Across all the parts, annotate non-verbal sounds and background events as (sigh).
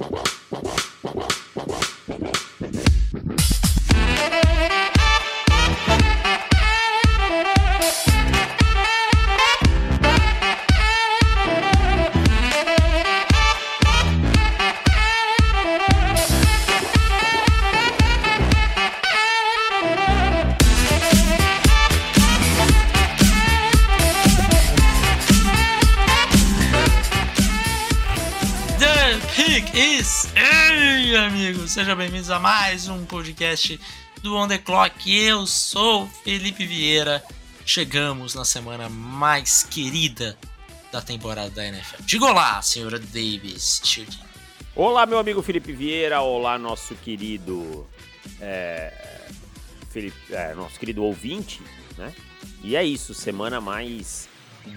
Wow. Bem-vindos a mais um podcast do On The Clock. Eu sou Felipe Vieira. Chegamos na semana mais querida da temporada da NFL. Diga olá, senhora Davis. Olá, meu amigo Felipe Vieira. Olá, nosso querido. É, Felipe, é, nosso querido ouvinte, né? E é isso, semana mais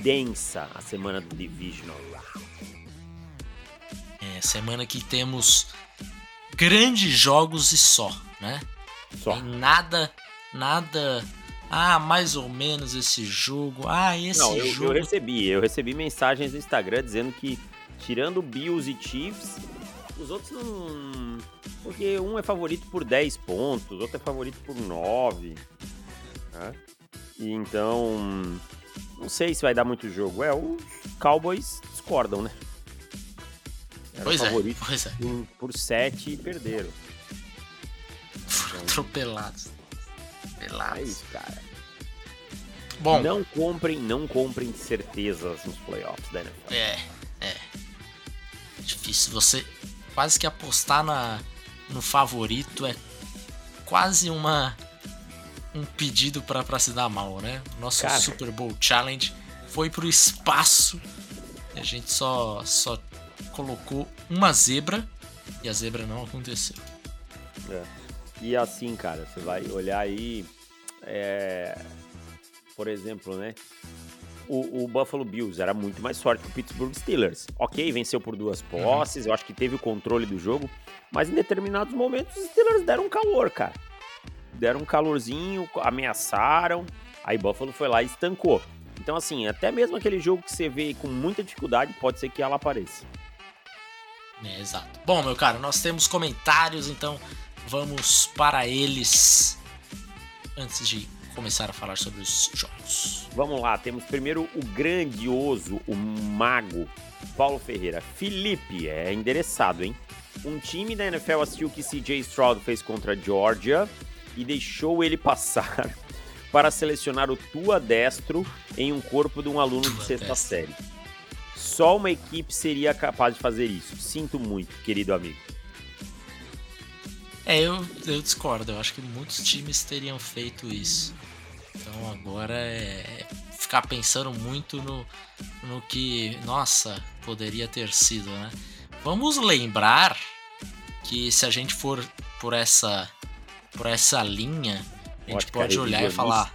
densa, a semana do Divisional. É, semana que temos grandes jogos e só, né? Só. Tem nada, nada. Ah, mais ou menos esse jogo. Ah, esse Não, eu, jogo. Eu recebi, eu recebi mensagens no Instagram dizendo que, tirando Bills e Chiefs, os outros não. Porque um é favorito por 10 pontos, outro é favorito por 9. Né? E então. Não sei se vai dar muito jogo. É, os Cowboys discordam, né? Era pois favorito é, pois é. por 7 e perderam. Foram então, atropelados. Atropelados. É isso, cara. Bom. Não comprem, não comprem certezas nos playoffs da NFL. É, é. Difícil. Você quase que apostar na, no favorito é quase uma um pedido para se dar mal, né? Nosso Cara. Super Bowl Challenge foi pro espaço. A gente só só colocou uma zebra e a zebra não aconteceu. É. E assim, cara, você vai olhar aí, é... por exemplo, né? O, o, Buffalo Bills era muito mais forte que o Pittsburgh Steelers. Ok, venceu por duas uhum. posses, uhum. eu acho que teve o controle do jogo, mas em determinados momentos os Steelers deram um calor, cara. Deram um calorzinho, ameaçaram, aí Buffalo foi lá e estancou. Então, assim, até mesmo aquele jogo que você vê com muita dificuldade, pode ser que ela apareça. É, exato. Bom, meu caro, nós temos comentários, então vamos para eles antes de começar a falar sobre os jogos. Vamos lá, temos primeiro o grandioso, o mago Paulo Ferreira. Felipe, é endereçado, hein? Um time da NFL assistiu o que CJ Stroud fez contra a Georgia e deixou ele passar (laughs) para selecionar o Tua Destro em um corpo de um aluno Tua de sexta destro. série. Só uma equipe seria capaz de fazer isso. Sinto muito, querido amigo. É, eu, eu discordo. Eu acho que muitos times teriam feito isso. Então agora é ficar pensando muito no, no que, nossa, poderia ter sido, né? Vamos lembrar que se a gente for por essa por essa linha, a gente pode olhar e falar,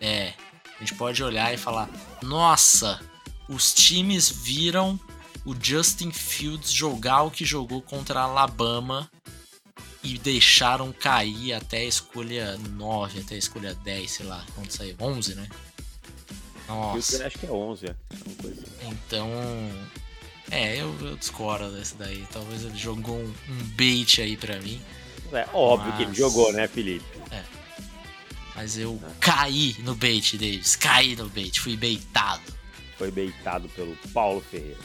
é, a gente pode olhar e falar, nossa, os times viram o Justin Fields jogar o que jogou contra a Alabama e deixaram cair até a escolha 9, até a escolha 10, sei lá, quando saiu, 11, né? Nossa. Eu acho que é 11, é. Assim. Então, é, eu, eu discordo desse daí. Talvez ele jogou um, um bait aí pra mim. É óbvio mas... que ele jogou, né, Felipe? É. Mas eu é. caí no bait, Davis. Caí no bait, fui baitado foi beitado pelo Paulo Ferreira.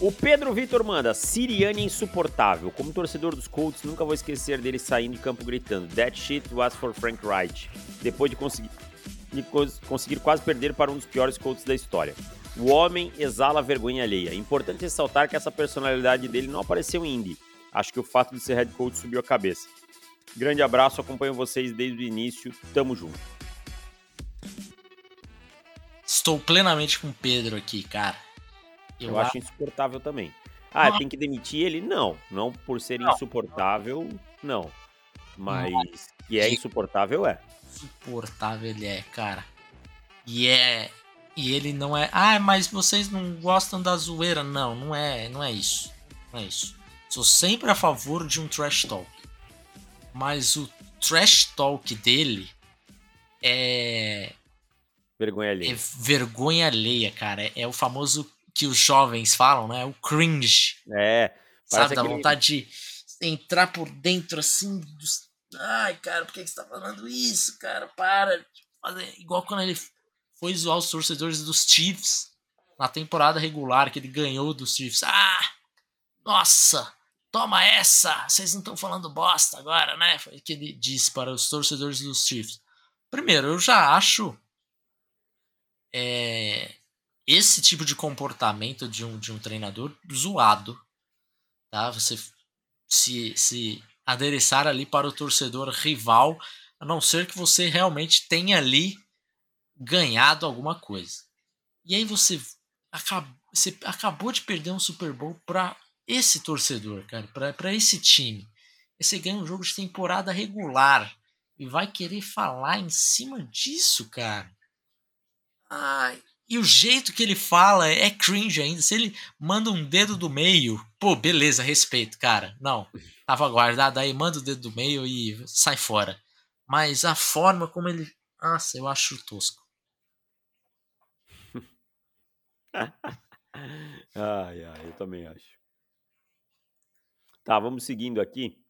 O Pedro Vitor manda, Siriane insuportável. Como torcedor dos Colts, nunca vou esquecer dele saindo de campo gritando That shit was for Frank Wright. Depois de conseguir, de conseguir quase perder para um dos piores Colts da história. O homem exala vergonha alheia. É importante ressaltar que essa personalidade dele não apareceu em Indy. Acho que o fato de ser head coach subiu a cabeça. Grande abraço, acompanho vocês desde o início. Tamo junto. Estou plenamente com o Pedro aqui, cara. Eu, eu acho insuportável também. Ah, tem que demitir ele? Não. Não por ser não. insuportável, não. Mas que é insuportável, é. Insuportável ele é, cara. E é. E ele não é. Ah, mas vocês não gostam da zoeira. Não, não é, não é isso. Não é isso. Sou sempre a favor de um trash talk. Mas o trash talk dele é Vergonha alheia. É vergonha alheia, cara. É, é o famoso que os jovens falam, né? O cringe. É. Sabe, dá vontade de entrar por dentro assim dos. Ai, cara, por que, que você tá falando isso, cara? Para. Igual quando ele foi zoar os torcedores dos Chiefs na temporada regular que ele ganhou dos Chiefs. Ah! Nossa! Toma essa! Vocês não estão falando bosta agora, né? Foi o que ele disse para os torcedores dos Chiefs. Primeiro, eu já acho é, esse tipo de comportamento de um, de um treinador zoado. Tá? Você se, se adereçar ali para o torcedor rival, a não ser que você realmente tenha ali ganhado alguma coisa. E aí você, você acabou de perder um Super Bowl para esse torcedor, cara, para esse time. Você ganha um jogo de temporada regular e vai querer falar em cima disso, cara. Ai, e o jeito que ele fala é cringe ainda. Se ele manda um dedo do meio, pô, beleza, respeito, cara. Não, tava guardado aí, manda o dedo do meio e sai fora. Mas a forma como ele. Nossa, eu acho tosco. (laughs) ai, ai, eu também acho. Tá, vamos seguindo aqui.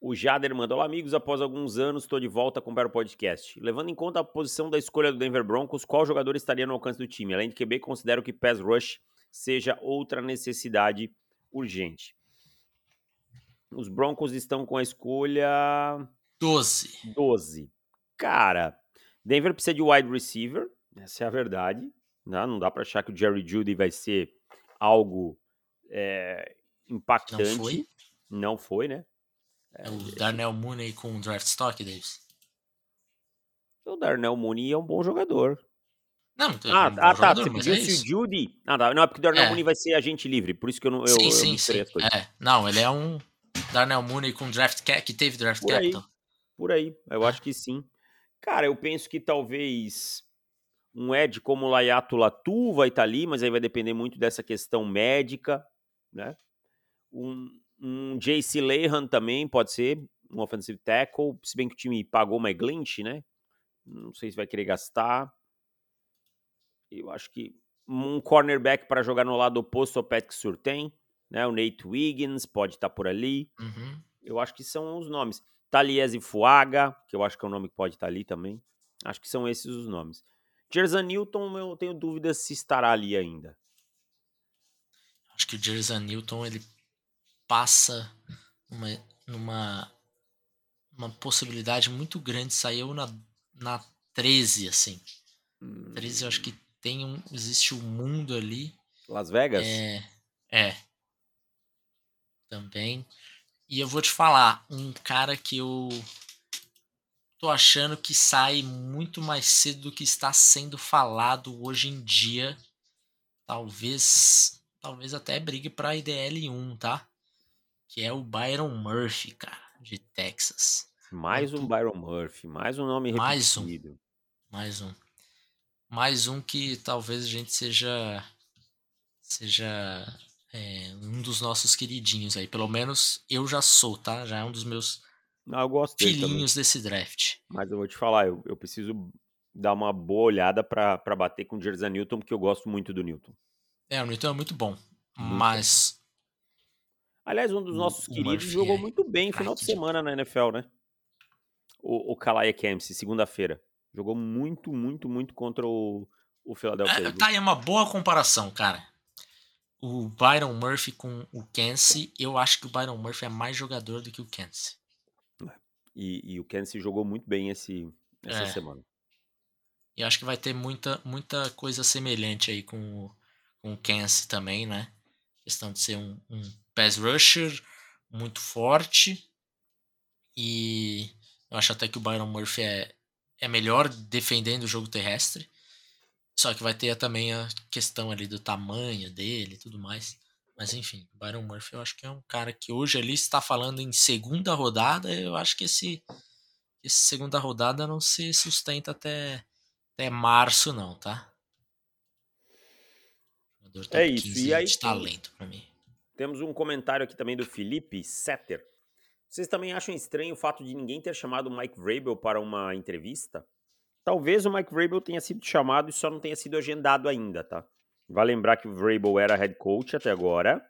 O Jader mandou: Olá, amigos. Após alguns anos, estou de volta a comprar o podcast. Levando em conta a posição da escolha do Denver Broncos, qual jogador estaria no alcance do time? Além de QB, considero que pass rush seja outra necessidade urgente. Os Broncos estão com a escolha 12. 12. Cara, Denver precisa de wide receiver, essa é a verdade. Né? Não dá para achar que o Jerry Judy vai ser algo é, impactante. Não foi? Não foi, né? É o Darnell Mooney com draft stock, Davis? O Darnell Mooney é um bom jogador. Não, ah, é um ah tá. Você pediu é se o Judy. Ah, tá. Não, é porque o Darnell é. Mooney vai ser agente livre, por isso que eu não. Eu, sim, sim, eu sim. É. Não, ele é um Darnell Mooney com draft cap, que teve draft por capital. Aí, por aí, eu acho que sim. Cara, eu penso que talvez um Ed como o Layato Latu vai estar tá ali, mas aí vai depender muito dessa questão médica, né? Um, um JC Lehan também pode ser, um offensive tackle, se bem que o time pagou uma Glynch, né? Não sei se vai querer gastar. Eu acho que um cornerback para jogar no lado oposto ao Patrick Surtain, né? O Nate Wiggins pode estar tá por ali. Uhum. Eu acho que são os nomes. Taliese Fuaga, que eu acho que é um nome que pode estar tá ali também. Acho que são esses os nomes. Jerzan Newton, eu tenho dúvidas se estará ali ainda. Acho que o Jerzan Newton ele passa uma, numa uma possibilidade muito grande. Saiu na, na 13, assim. Hum. 13 eu acho que tem um. Existe um mundo ali. Las Vegas? É. É. Também. E eu vou te falar, um cara que eu tô achando que sai muito mais cedo do que está sendo falado hoje em dia. Talvez. Talvez até brigue pra IDL 1, tá? Que é o Byron Murphy, cara, de Texas. Mais um Byron Murphy, mais um nome mais repetido. Um, mais um. Mais um que talvez a gente seja seja é, um dos nossos queridinhos aí. Pelo menos eu já sou, tá? Já é um dos meus Não, eu gosto filhinhos desse draft. Mas eu vou te falar, eu, eu preciso dar uma boa olhada para bater com o Jersey Newton, porque eu gosto muito do Newton. É, o Newton é muito bom. Muito mas Aliás, um dos nossos o queridos jogou é muito bem no final de semana na NFL, né? O, o Kalaya Kempsey, segunda-feira. Jogou muito, muito, muito contra o, o Philadelphia. É, tá aí uma boa comparação, cara. O Byron Murphy com o Kensey, eu acho que o Byron Murphy é mais jogador do que o Kensey. É, e, e o Kensey jogou muito bem esse, essa é. semana. E acho que vai ter muita, muita coisa semelhante aí com o, com o Kensey também, né? Questão de ser um, um pass rusher muito forte. E eu acho até que o Byron Murphy é, é melhor defendendo o jogo terrestre. Só que vai ter também a questão ali do tamanho dele e tudo mais. Mas enfim, o Byron Murphy eu acho que é um cara que hoje ali está falando em segunda rodada. Eu acho que esse, esse segunda rodada não se sustenta até, até março, não, tá? é isso. E aí, de talento para mim. Temos um comentário aqui também do Felipe Setter. Vocês também acham estranho o fato de ninguém ter chamado o Mike Vrabel para uma entrevista? Talvez o Mike Vrabel tenha sido chamado e só não tenha sido agendado ainda, tá? Vai lembrar que o Vrabel era head coach até agora.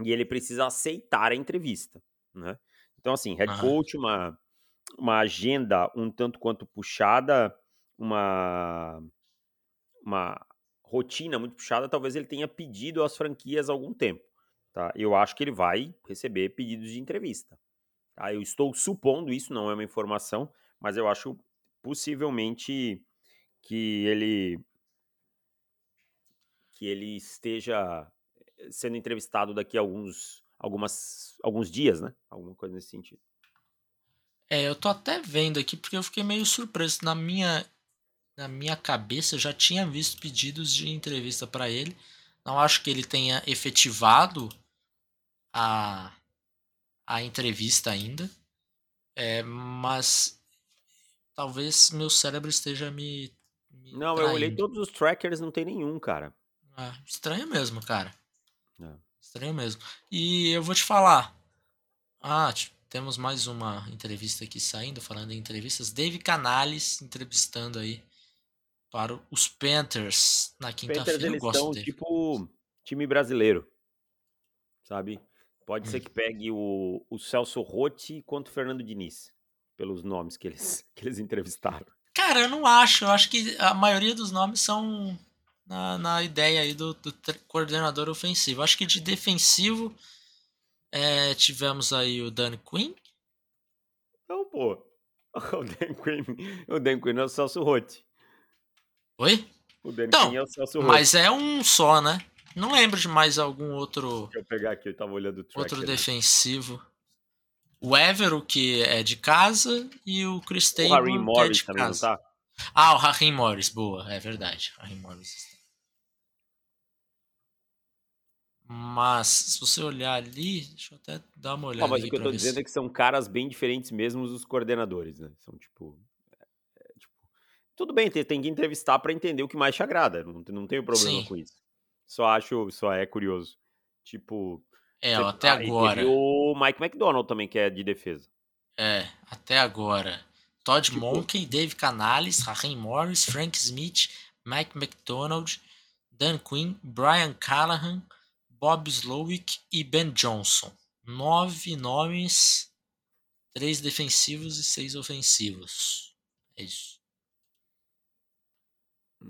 e ele precisa aceitar a entrevista, né? Então, assim, head coach, uma, uma agenda um tanto quanto puxada, uma, uma rotina muito puxada, talvez ele tenha pedido às franquias há algum tempo, tá? Eu acho que ele vai receber pedidos de entrevista, tá? Eu estou supondo isso, não é uma informação, mas eu acho possivelmente que ele que ele esteja sendo entrevistado daqui a alguns, algumas, alguns dias, né? Alguma coisa nesse sentido. É, eu tô até vendo aqui porque eu fiquei meio surpreso. Na minha, na minha cabeça eu já tinha visto pedidos de entrevista para ele. Não acho que ele tenha efetivado a, a entrevista ainda. É, mas talvez meu cérebro esteja me. me Não, eu olhei traindo. todos os trackers, não tem nenhum, cara. Ah, estranho mesmo, cara. É. Estranho mesmo. E eu vou te falar. Ah, temos mais uma entrevista aqui saindo, falando em entrevistas. Dave Canales entrevistando aí para os Panthers na quinta-feira. Eles gosto estão dele. tipo time brasileiro, sabe? Pode Hum. ser que pegue o, o Celso Rotti contra o Fernando Diniz, pelos nomes que eles, (laughs) que eles entrevistaram. Cara, eu não acho. Eu acho que a maioria dos nomes são na, na ideia aí do, do coordenador ofensivo. Acho que de defensivo é, tivemos aí o Dan Quinn. Não, pô. (laughs) O Dan Quinn, o Dan Quinn é o Celso Rotti. Oi? O Dan Então, é o Celso Rotti. Mas é um só, né? Não lembro de mais algum outro. Deixa eu pegar aqui, eu tava olhando o. Outro né? defensivo. O Evero, que é de casa, e o Chris O Table, Harry que é Morris de também, não casa. tá? Ah, o Raheem Morris, boa, é verdade. Raheem Morris. Mas, se você olhar ali, deixa eu até dar uma olhada Não, mas o que eu tô dizendo se... é que são caras bem diferentes mesmo os coordenadores, né? São é, tipo, tudo bem, tem, que entrevistar pra entender o que mais te agrada, não, não tenho problema Sim. com isso. Só acho, só é curioso. Tipo, É, você- até ah, e agora. teve o Mike McDonald também que é de defesa. É, até agora. Todd Tipo- Monken, Dave Canales, Raheem Morris, Frank Smith, Mike McDonald, Dan Quinn, Brian Callahan, Bob Slowick e Ben Johnson. Nove nomes, três defensivos e seis ofensivos. É isso.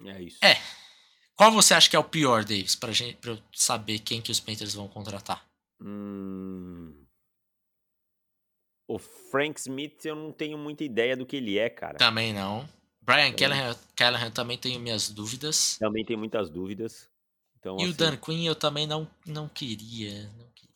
É isso. É. Qual você acha que é o pior, Davis, pra, gente, pra eu saber quem que os Panthers vão contratar? Hum... O Frank Smith, eu não tenho muita ideia do que ele é, cara. Também não. Brian Também. Callahan, Callahan também tenho minhas dúvidas. Também tem muitas dúvidas. Então, E o assim, Dan Quinn eu também não, não queria. Não queria.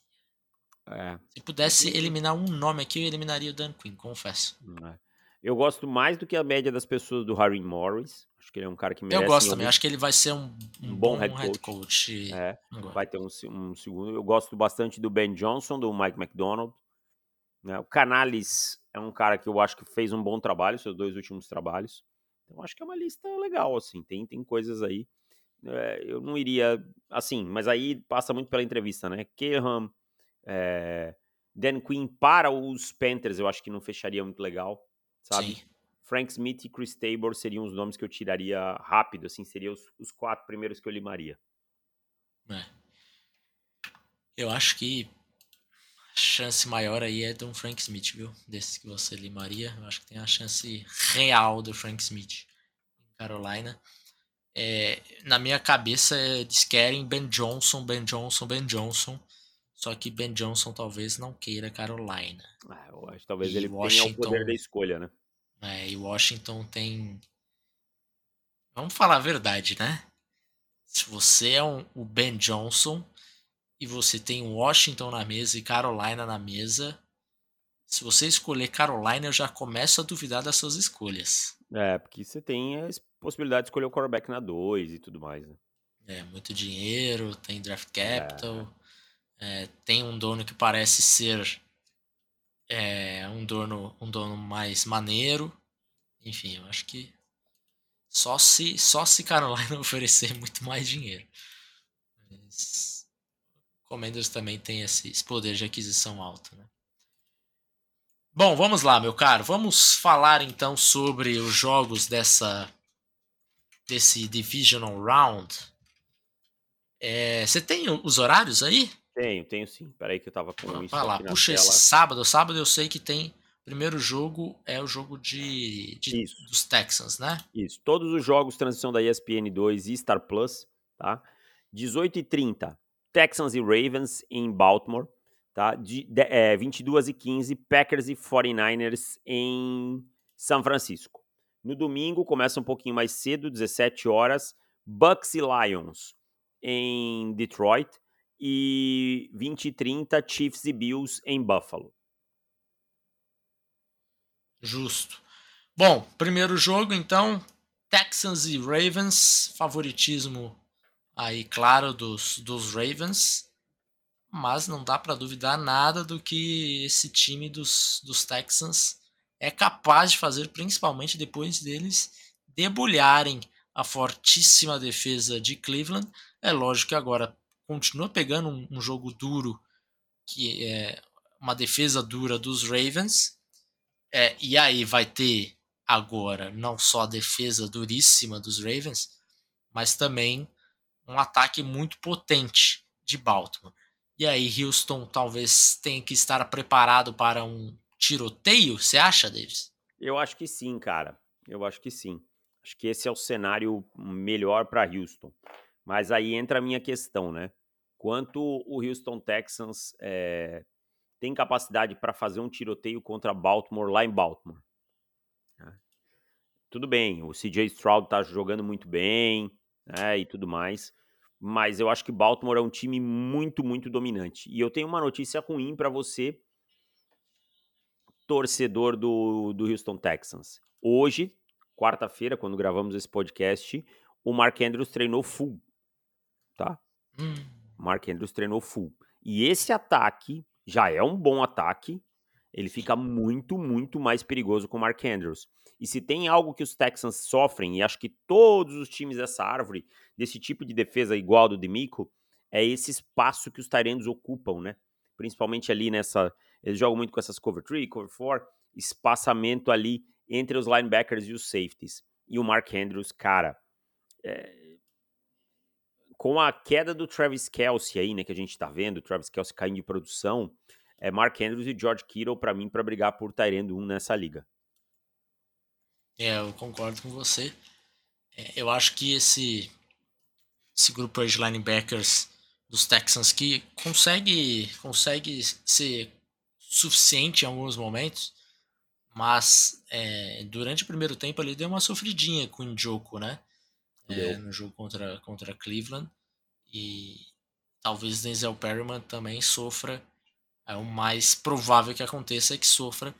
é, Se pudesse eliminar um nome aqui, eu eliminaria o Dan Quinn, confesso. É. Eu gosto mais do que a média das pessoas do Harry Morris. Acho que ele é um cara que merece. eu gosto também, acho que ele vai ser um, um bom, bom head head coach. É, vai ter um, um segundo. Eu gosto bastante do Ben Johnson, do Mike McDonald. né? O Canales é um cara que eu acho que fez um bom trabalho, seus dois últimos trabalhos. Então acho que é uma lista legal, assim. Tem, tem coisas aí. É, eu não iria. Assim, mas aí passa muito pela entrevista, né? Kerham, é, Dan Quinn para os Panthers, eu acho que não fecharia muito legal, sabe? Sim. Frank Smith e Chris Tabor seriam os nomes que eu tiraria rápido, assim, seriam os, os quatro primeiros que eu limaria. É. Eu acho que a chance maior aí é do Frank Smith, viu? Desses que você limaria. Eu acho que tem a chance real do Frank Smith em Carolina. É, na minha cabeça, eles querem Ben Johnson, Ben Johnson, Ben Johnson. Só que Ben Johnson talvez não queira Carolina. Ah, eu acho que talvez E ele tenha o Washington- poder da escolha, né? É, e Washington tem. Vamos falar a verdade, né? Se você é um, o Ben Johnson e você tem Washington na mesa e Carolina na mesa, se você escolher Carolina, eu já começo a duvidar das suas escolhas. É, porque você tem a possibilidade de escolher o quarterback na 2 e tudo mais, né? É, muito dinheiro, tem draft capital, é, tem um dono que parece ser é, um dono um dono mais maneiro. Enfim, eu acho que só se só se Carolina (laughs) oferecer muito mais dinheiro. Mas Commanders também tem esse, esse poder de aquisição alto, né? Bom, vamos lá, meu caro. Vamos falar então sobre os jogos dessa desse divisional round. É, você tem os horários aí? Tenho, tenho sim. Peraí que eu tava com Vai isso lá, aqui na puxa esse tela. sábado. Sábado eu sei que tem. Primeiro jogo é o jogo de, de- dos Texans, né? Isso. Todos os jogos transição da ESPN 2 e Star Plus, tá? 18 e 30, Texans e Ravens em Baltimore, tá? De, de, é, 22 e 15, Packers e 49ers em São Francisco. No domingo começa um pouquinho mais cedo, 17 horas, Bucks e Lions em Detroit e 20 e 30, Chiefs e Bills em Buffalo. Justo. Bom, primeiro jogo então, Texans e Ravens, favoritismo aí claro dos, dos Ravens, mas não dá para duvidar nada do que esse time dos, dos Texans é capaz de fazer, principalmente depois deles debulharem a fortíssima defesa de Cleveland. É lógico que agora continua pegando um, um jogo duro, que é uma defesa dura dos Ravens, é, e aí vai ter agora não só a defesa duríssima dos Ravens, mas também um ataque muito potente de Baltimore. E aí Houston talvez tenha que estar preparado para um tiroteio, você acha, Davis? Eu acho que sim, cara. Eu acho que sim. Acho que esse é o cenário melhor para Houston. Mas aí entra a minha questão, né? Quanto o Houston Texans é, tem capacidade para fazer um tiroteio contra Baltimore lá em Baltimore? Né? Tudo bem, o CJ Stroud tá jogando muito bem, né, e tudo mais, mas eu acho que Baltimore é um time muito, muito dominante. E eu tenho uma notícia ruim para você, torcedor do, do Houston Texans. Hoje, quarta-feira, quando gravamos esse podcast, o Mark Andrews treinou full, tá? Hum, Mark Andrews treinou full. E esse ataque já é um bom ataque, ele fica muito, muito mais perigoso com o Mark Andrews. E se tem algo que os Texans sofrem, e acho que todos os times dessa árvore, desse tipo de defesa igual do Demico, é esse espaço que os Tyrands ocupam, né? Principalmente ali nessa. Eles jogam muito com essas cover 3, cover 4, espaçamento ali entre os linebackers e os safeties. E o Mark Andrews, cara, é, com a queda do Travis Kelsey aí, né, que a gente tá vendo, o Travis Kelsey caindo de produção, é Mark Andrews e George Kittle para mim para brigar por Tyrande 1 nessa liga. é, eu concordo com você. É, eu acho que esse, esse grupo de linebackers dos Texans que consegue, consegue ser suficiente em alguns momentos, mas é, durante o primeiro tempo ele deu uma sofridinha com o Njoku, né? É, no jogo contra, contra Cleveland. E talvez Denzel Perryman também sofra. É o mais provável que aconteça é que sofra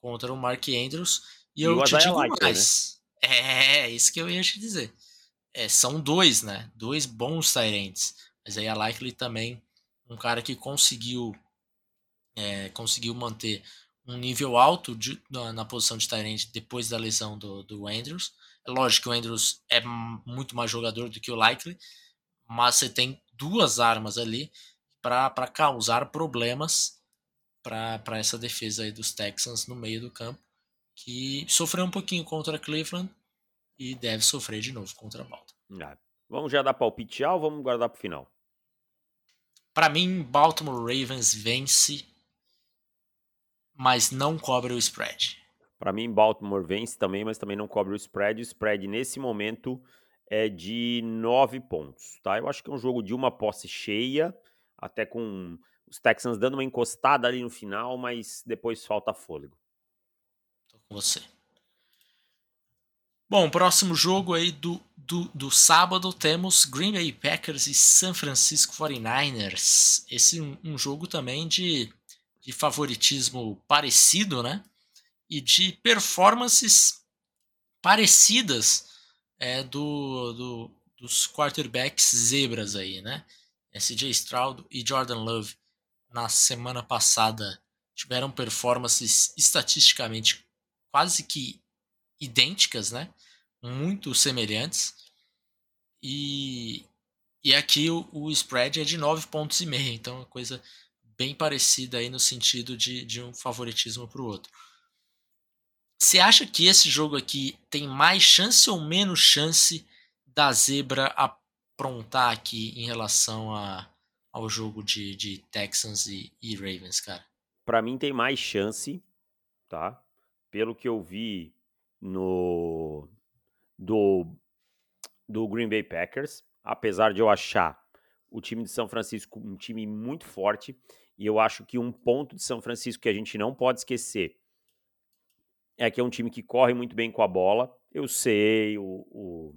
contra o Mark Andrews. E, E eu te digo Likely, né? mais. É, isso que eu ia te dizer. É, são dois, né? Dois bons Tyrants. Mas aí a Likely também, um cara que conseguiu é, conseguiu manter um nível alto de- na, na posição de Tyrant depois da lesão do, do Andrews. Lógico que o Andrews é muito mais jogador do que o Likely, mas você tem duas armas ali para causar problemas para essa defesa aí dos Texans no meio do campo, que sofreu um pouquinho contra Cleveland e deve sofrer de novo contra Baltimore. Ah, Vamos já dar palpite ou vamos guardar pro final? Para mim, Baltimore Ravens vence, mas não cobre o spread. Para mim, Baltimore vence também, mas também não cobre o spread. O spread nesse momento é de 9 pontos, tá? Eu acho que é um jogo de uma posse cheia, até com os Texans dando uma encostada ali no final, mas depois falta fôlego. Tô com você. Bom, próximo jogo aí do, do, do sábado temos Green Bay Packers e San Francisco 49ers. Esse é um, um jogo também de, de favoritismo parecido, né? E de performances parecidas é, do, do, dos quarterbacks zebras aí, né? SJ Stroud e Jordan Love na semana passada tiveram performances estatisticamente quase que idênticas, né? Muito semelhantes. E, e aqui o, o spread é de 9 pontos e meio, então é uma coisa bem parecida aí no sentido de, de um favoritismo para o outro. Você acha que esse jogo aqui tem mais chance ou menos chance da zebra aprontar aqui em relação a, ao jogo de, de Texans e, e Ravens, cara? Para mim tem mais chance, tá? Pelo que eu vi no do do Green Bay Packers, apesar de eu achar o time de São Francisco um time muito forte, e eu acho que um ponto de São Francisco que a gente não pode esquecer é que é um time que corre muito bem com a bola. Eu sei, o, o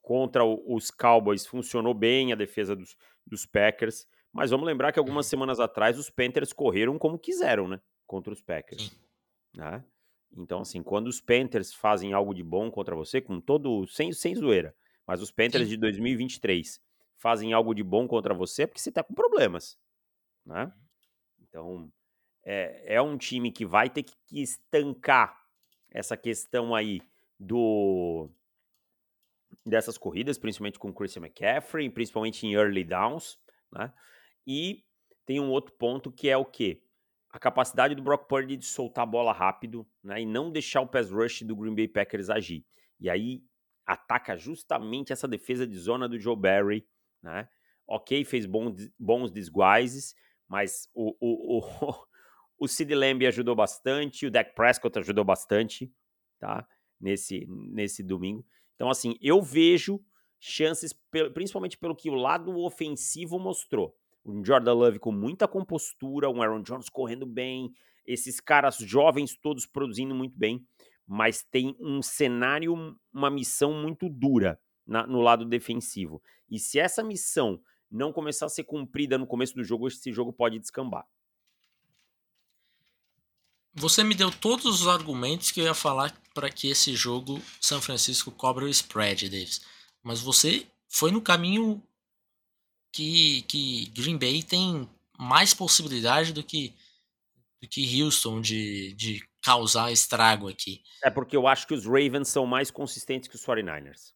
contra os Cowboys funcionou bem a defesa dos, dos Packers, mas vamos lembrar que algumas uhum. semanas atrás os Panthers correram como quiseram, né? Contra os Packers. Né? Então, assim, quando os Panthers fazem algo de bom contra você, com todo. sem, sem zoeira, mas os Panthers de 2023 fazem algo de bom contra você é porque você tá com problemas. Né? Uhum. Então, é, é um time que vai ter que estancar essa questão aí do dessas corridas, principalmente com Christian McCaffrey, principalmente em early downs, né? E tem um outro ponto que é o quê? A capacidade do Brock Purdy de soltar a bola rápido, né? E não deixar o pass rush do Green Bay Packers agir. E aí ataca justamente essa defesa de zona do Joe Barry, né? Ok, fez bons, bons desguises, mas o, o, o, (laughs) o Sid Lamb ajudou bastante, o Dak Prescott ajudou bastante, tá? Nesse, nesse domingo. Então, assim, eu vejo chances, principalmente pelo que o lado ofensivo mostrou. Um Jordan Love com muita compostura, um Aaron Jones correndo bem, esses caras jovens todos produzindo muito bem, mas tem um cenário, uma missão muito dura na, no lado defensivo. E se essa missão não começar a ser cumprida no começo do jogo, esse jogo pode descambar. Você me deu todos os argumentos que eu ia falar para que esse jogo São Francisco cobre o spread, Davis. Mas você foi no caminho que, que Green Bay tem mais possibilidade do que, do que Houston de, de causar estrago aqui. É porque eu acho que os Ravens são mais consistentes que os 49ers.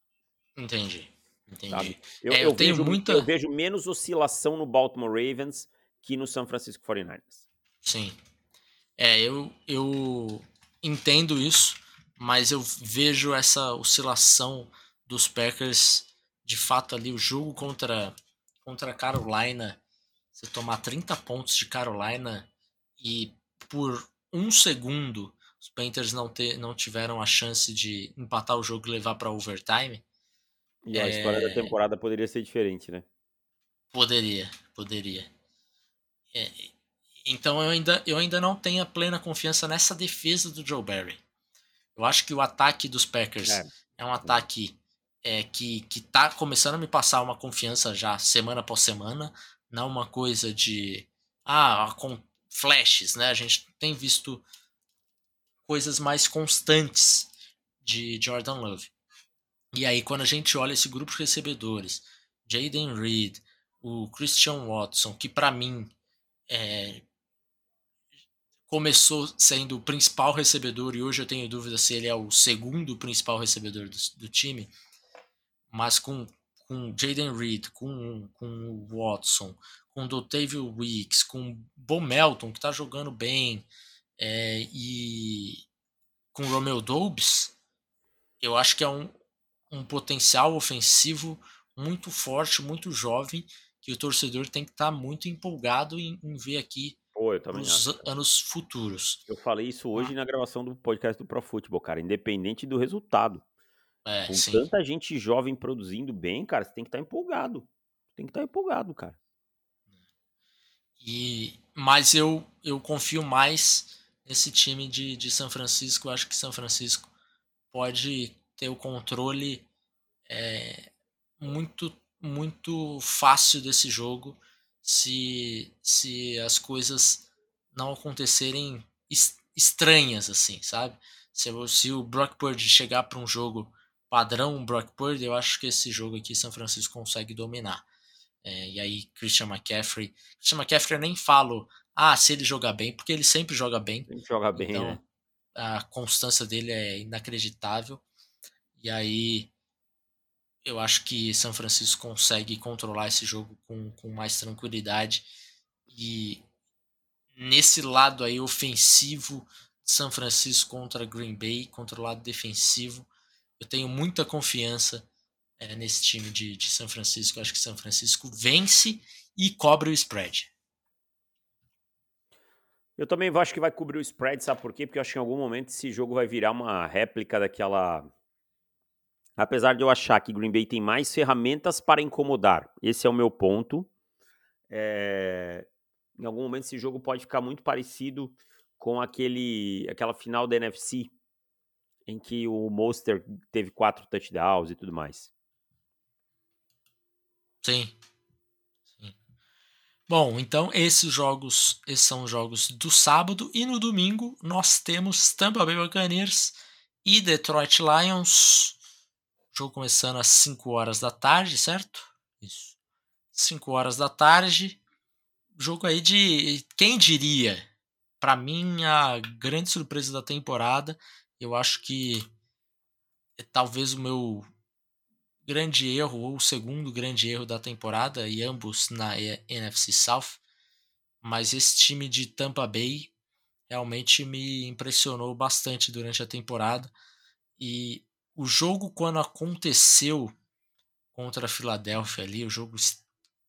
Entendi. Entendi. Eu, é, eu, eu tenho vejo, muita... eu vejo menos oscilação no Baltimore Ravens que no San Francisco 49ers. Sim. É, eu, eu entendo isso, mas eu vejo essa oscilação dos Packers de fato ali o jogo contra contra a Carolina, você tomar 30 pontos de Carolina e por um segundo os Panthers não, ter, não tiveram a chance de empatar o jogo e levar para overtime. E a história da é temporada poderia ser diferente, né? Poderia, poderia. É, então eu ainda, eu ainda não tenho a plena confiança nessa defesa do Joe Barry. Eu acho que o ataque dos Packers é, é um ataque é, que, que tá começando a me passar uma confiança já semana após semana, não uma coisa de ah, com flashes, né? A gente tem visto coisas mais constantes de Jordan Love. E aí quando a gente olha esse grupo de recebedores, Jaden Reed, o Christian Watson, que para mim é, começou sendo o principal recebedor e hoje eu tenho dúvida se ele é o segundo principal recebedor do, do time, mas com, com Jaden Reed, com, com o Watson, com Dotavio Weeks, com Bo Melton, que está jogando bem, é, e com Romeo Dobbs, eu acho que é um, um potencial ofensivo muito forte, muito jovem, que o torcedor tem que estar tá muito empolgado em, em ver aqui Pô, eu também nos acho, anos futuros. Eu falei isso hoje ah. na gravação do podcast do Pro Football, cara, independente do resultado. É, Com sim. tanta gente jovem produzindo bem, cara, você tem que estar tá empolgado. Tem que estar tá empolgado, cara. E, mas eu, eu confio mais nesse time de, de São Francisco. Eu acho que São Francisco pode ter o controle é, muito, muito fácil desse jogo se, se as coisas não acontecerem estranhas, assim, sabe? Se, se o Brock Purdy chegar para um jogo padrão Brock Purdy, eu acho que esse jogo aqui São Francisco consegue dominar. É, e aí Christian McCaffrey, Christian McCaffrey eu nem falo, ah, se ele jogar bem, porque ele sempre joga bem. Ele joga bem, então, né? A constância dele é inacreditável. E aí eu acho que São Francisco consegue controlar esse jogo com, com mais tranquilidade. E nesse lado aí ofensivo, São Francisco contra Green Bay, contra o lado defensivo, eu tenho muita confiança é, nesse time de, de São Francisco. Eu acho que São Francisco vence e cobre o spread. Eu também acho que vai cobrir o spread, sabe por quê? Porque eu acho que em algum momento esse jogo vai virar uma réplica daquela. Apesar de eu achar que Green Bay tem mais ferramentas para incomodar, esse é o meu ponto. É... Em algum momento esse jogo pode ficar muito parecido com aquele, aquela final da NFC em que o Monster teve quatro touchdowns e tudo mais. Sim, Bom, então esses jogos, esses são os jogos do sábado e no domingo nós temos Tampa Bay Buccaneers e Detroit Lions. Jogo começando às 5 horas da tarde, certo? Isso. 5 horas da tarde. Jogo aí de quem diria? Para mim a grande surpresa da temporada, eu acho que é talvez o meu grande erro, ou o segundo grande erro da temporada, e ambos na NFC South. Mas esse time de Tampa Bay realmente me impressionou bastante durante a temporada. E o jogo, quando aconteceu contra a Filadélfia ali, o jogo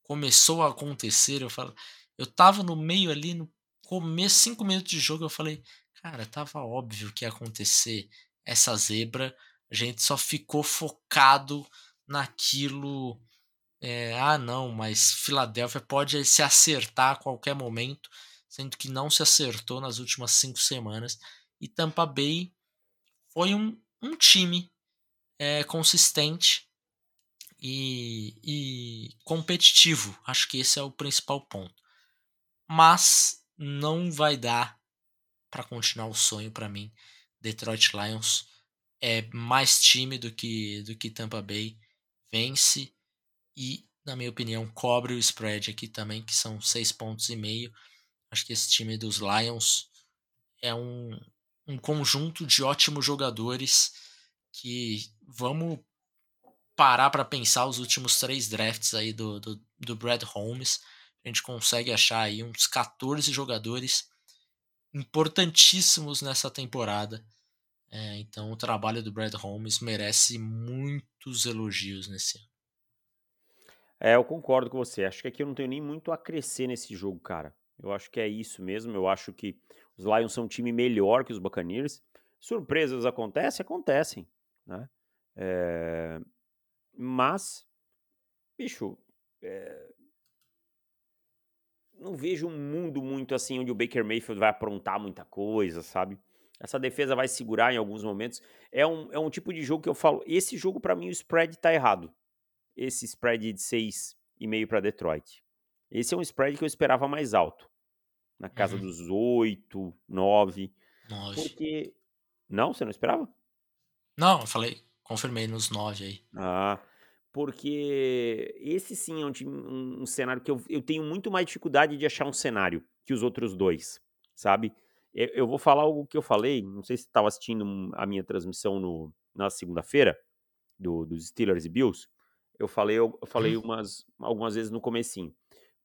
começou a acontecer, eu falo, eu tava no meio ali, no começo, cinco minutos de jogo, eu falei, cara, tava óbvio que ia acontecer essa zebra, a gente só ficou focado naquilo. É, ah, não, mas Filadélfia pode se acertar a qualquer momento, sendo que não se acertou nas últimas cinco semanas. E Tampa Bay foi um, um time é, consistente e, e competitivo. Acho que esse é o principal ponto. Mas não vai dar para continuar o sonho para mim. Detroit Lions é mais time do que, do que Tampa Bay vence e, na minha opinião, cobre o spread aqui também, que são seis pontos e meio. Acho que esse time dos Lions é um, um conjunto de ótimos jogadores que vamos parar para pensar os últimos três drafts aí do, do, do Brad Holmes. A gente consegue achar aí uns 14 jogadores importantíssimos nessa temporada é, então o trabalho do Brad Holmes merece muitos elogios nesse ano. É, eu concordo com você. Acho que aqui eu não tenho nem muito a crescer nesse jogo, cara. Eu acho que é isso mesmo. Eu acho que os Lions são um time melhor que os Buccaneers. Surpresas acontecem? Acontecem, né? É... Mas, bicho, é... não vejo um mundo muito assim onde o Baker Mayfield vai aprontar muita coisa, sabe? Essa defesa vai segurar em alguns momentos. É um, é um tipo de jogo que eu falo. Esse jogo, para mim, o spread tá errado. Esse spread de 6,5 para Detroit. Esse é um spread que eu esperava mais alto. Na casa uhum. dos 8, 9. 9. Porque. Não? Você não esperava? Não, eu falei, confirmei nos 9 aí. Ah. Porque esse sim é um, um, um cenário que eu, eu tenho muito mais dificuldade de achar um cenário que os outros dois, sabe? Eu vou falar o que eu falei, não sei se estava assistindo a minha transmissão no, na segunda-feira, do, dos Steelers e Bills. Eu falei, eu falei umas, algumas vezes no comecinho.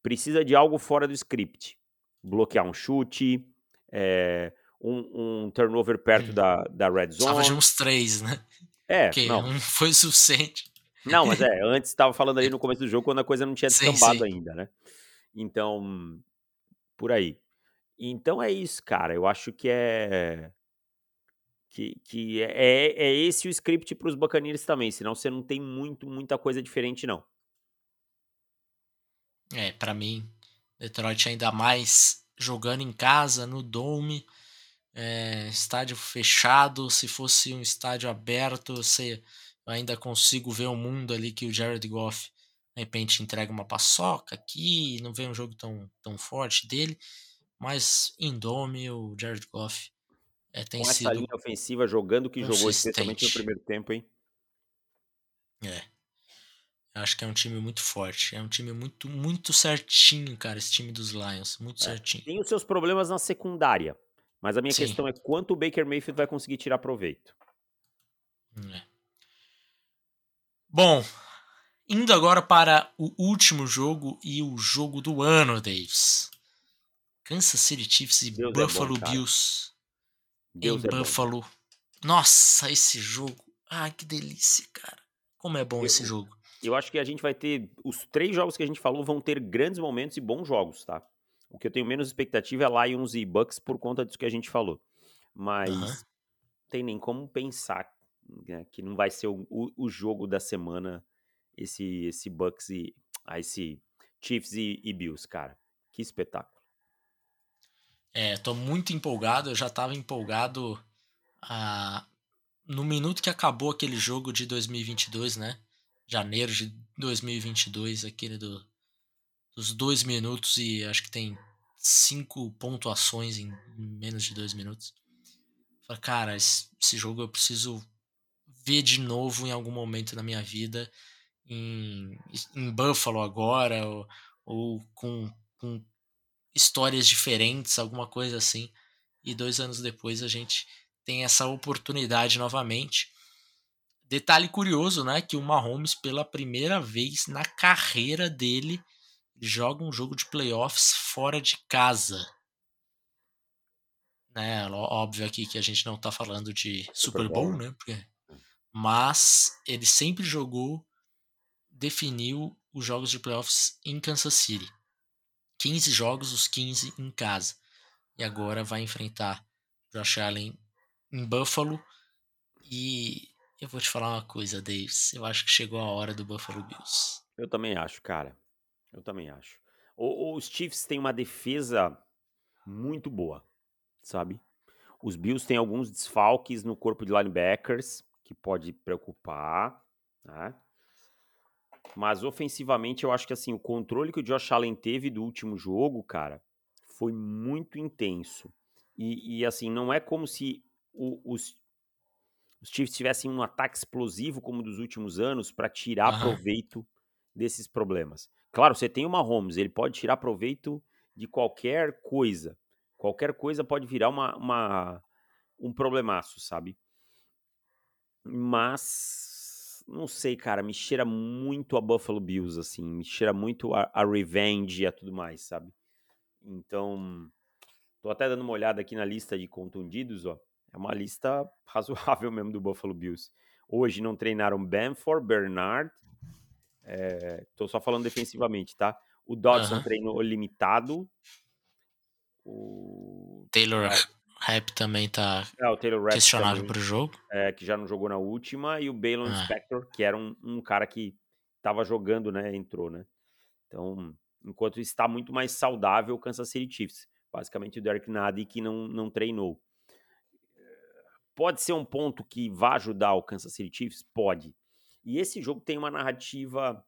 Precisa de algo fora do script. Bloquear um chute, é, um, um, turnover perto hum. da, da red zone. Precisava de uns três, né? É, Porque não. um (laughs) foi suficiente. Não, mas é, antes estava falando ali no começo do jogo quando a coisa não tinha descambado ainda, né? Então, por aí. Então é isso, cara. Eu acho que é. Que, que é, é, é esse o script para os Buccaneers também, senão você não tem muito, muita coisa diferente, não. É, para mim, Detroit ainda mais jogando em casa, no Dome, é, estádio fechado. Se fosse um estádio aberto, você ainda consigo ver o um mundo ali que o Jared Goff de repente entrega uma paçoca aqui, não vê um jogo tão, tão forte dele. Mas em Dome, o Jared Goff é, tem Com sido. essa linha ofensiva jogando que jogou, especialmente no primeiro tempo, hein? É. Eu acho que é um time muito forte. É um time muito, muito certinho, cara, esse time dos Lions. Muito é. certinho. Tem os seus problemas na secundária. Mas a minha Sim. questão é quanto o Baker Mayfield vai conseguir tirar proveito. É. Bom, indo agora para o último jogo e o jogo do ano, Davis. Kansas City Chiefs e Deus Buffalo é bom, Bills Deus em é Buffalo. Bom. Nossa, esse jogo. Ai, que delícia, cara. como é bom Eu, esse jogo. eu acho que a gente vai ter. Os três jogos que a gente falou vão ter grandes momentos e bons jogos, tá? O que eu tenho menos expectativa é Lions e Bucks por conta disso que a gente falou. Mas Aham. tem nem como pensar né, que não vai ser o, o- o jogo da semana esse, esse Bucks e. Ah, esse Chiefs e, e Bills, cara. Que espetáculo. É, tô muito empolgado, eu já tava empolgado ah, no minuto que acabou aquele jogo de 2022, né? Janeiro de 2022, aquele do, dos dois minutos e acho que tem cinco pontuações em menos de dois minutos. Falei, cara, esse, jogo eu preciso ver de novo em algum momento na minha vida, em, em Buffalo agora, ou, ou com, com histórias diferentes, alguma coisa assim. E dois anos depois a gente tem essa oportunidade novamente. Detalhe curioso, né? Que o Mahomes, pela primeira vez na carreira dele, joga um jogo de playoffs fora de casa. Né? Óbvio aqui que a gente não tá falando de Super Bowl, Bowl. né? Porque... Mas ele sempre jogou, definiu os jogos de playoffs em Kansas City. 15 jogos, os 15 em casa. E agora vai enfrentar Josh Allen em Buffalo. E eu vou te falar uma coisa, Davis. Eu acho que chegou a hora do Buffalo Bills. Eu também acho, cara. Eu também acho. O- os Chiefs têm uma defesa muito boa, sabe? Os Bills têm alguns desfalques no corpo de linebackers que pode preocupar, né? Mas ofensivamente eu acho que assim, o controle que o Josh Allen teve do último jogo, cara, foi muito intenso. E, e, assim, não é como se o- os, os Chiefs tivessem um ataque explosivo como dos últimos anos para tirar proveito desses problemas. Claro, você tem o Mahomes, ele pode tirar proveito de qualquer coisa. Qualquer coisa pode virar uma, uma- um problemaço, sabe? Mas não sei, cara, me cheira muito a Buffalo Bills, assim, me cheira muito a, a revenge e a tudo mais, sabe? Então, tô até dando uma olhada aqui na lista de contundidos, ó. É uma lista (laughs) razoável mesmo do Buffalo Bills. Hoje não treinaram Bamford, Bernard. É, tô só falando defensivamente, tá? O Dodson treinou limitado. O, Taylor. Rapp também tá é, o questionável também, pro jogo. é, que já não jogou na última. E o Balon Ah. Spector, que era um, um cara que tava jogando, né? Entrou, né? Então, enquanto está muito mais saudável o Kansas City Chiefs. Basicamente o Derek Nady que não, não treinou. Pode ser um ponto que vá ajudar o Kansas City Chiefs? Pode. E esse jogo tem uma narrativa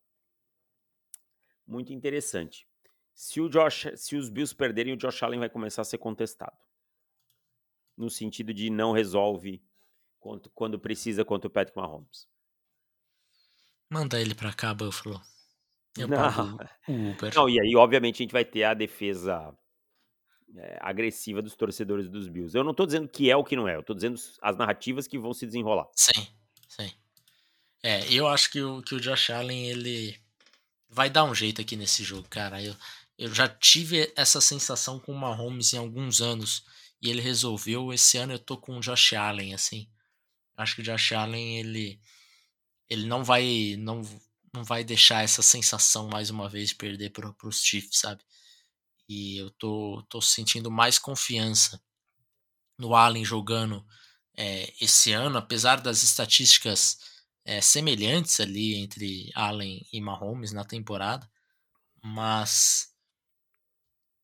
muito interessante. Se, o Josh, se os Bills perderem, o Josh Allen vai começar a ser contestado. No sentido de não resolve quando, quando precisa contra o Patrick Mahomes. Manda ele pra cá, Buffalo. Eu Não. (laughs) Não, e aí, obviamente, a gente vai ter a defesa é, agressiva dos torcedores dos Bills. Eu não tô dizendo que é o que não é, eu tô dizendo as narrativas que vão se desenrolar. Sim, sim. É, eu acho que o, que o Josh Allen, ele vai dar um jeito aqui nesse jogo, cara. Eu, eu já tive essa sensação com o Mahomes em alguns anos e ele resolveu. Esse ano eu tô com o Josh Allen, assim. Acho que o Josh Allen, ele, ele não vai não, não vai deixar essa sensação mais uma vez de perder pro, pros Chiefs, sabe? E eu tô, tô sentindo mais confiança no Allen jogando é, esse ano, apesar das estatísticas é, semelhantes ali entre Allen e Mahomes na temporada, mas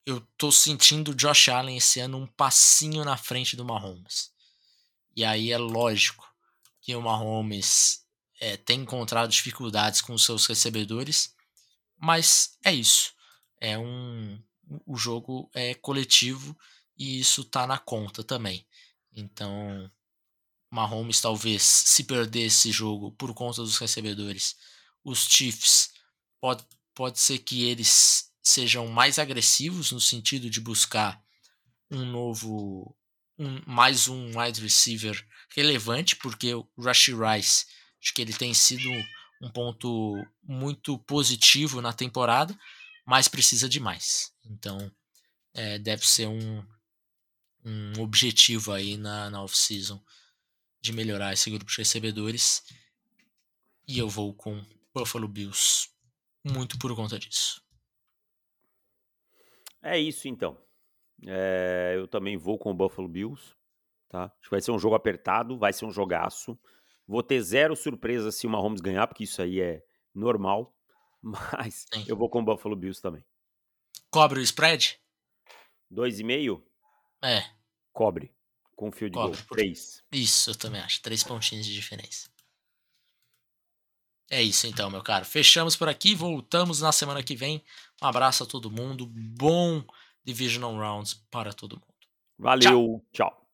eu tô sentindo o Josh Allen esse ano um passinho na frente do Mahomes. E aí é lógico que o Mahomes é, tem encontrado dificuldades com os seus recebedores, mas é isso. É um o jogo é coletivo e isso tá na conta também. Então, Mahomes talvez se perder esse jogo por conta dos recebedores, os Chiefs pode, pode ser que eles sejam mais agressivos no sentido de buscar um novo um, mais um wide receiver relevante, porque o Rashi Rice acho que ele tem sido um ponto muito positivo na temporada, mas precisa de mais. Então é, deve ser um, um objetivo aí na, na off-season de melhorar esse grupo de recebedores. E eu vou com Buffalo Bills. Muito por conta disso. É isso então. É, eu também vou com o Buffalo Bills. Tá? Acho que vai ser um jogo apertado, vai ser um jogaço. Vou ter zero surpresa se o Mahomes ganhar, porque isso aí é normal. (laughs) Mas Sim. eu vou com o Buffalo Bills também. Cobre o spread? Dois e meio? É. Cobre. Com fio de Cobre. gol. Três. Isso, eu também acho. Três pontinhos de diferença. É isso então, meu caro. Fechamos por aqui. Voltamos na semana que vem. Um abraço a todo mundo. Bom Divisional Rounds para todo mundo. Valeu. tchau. tchau.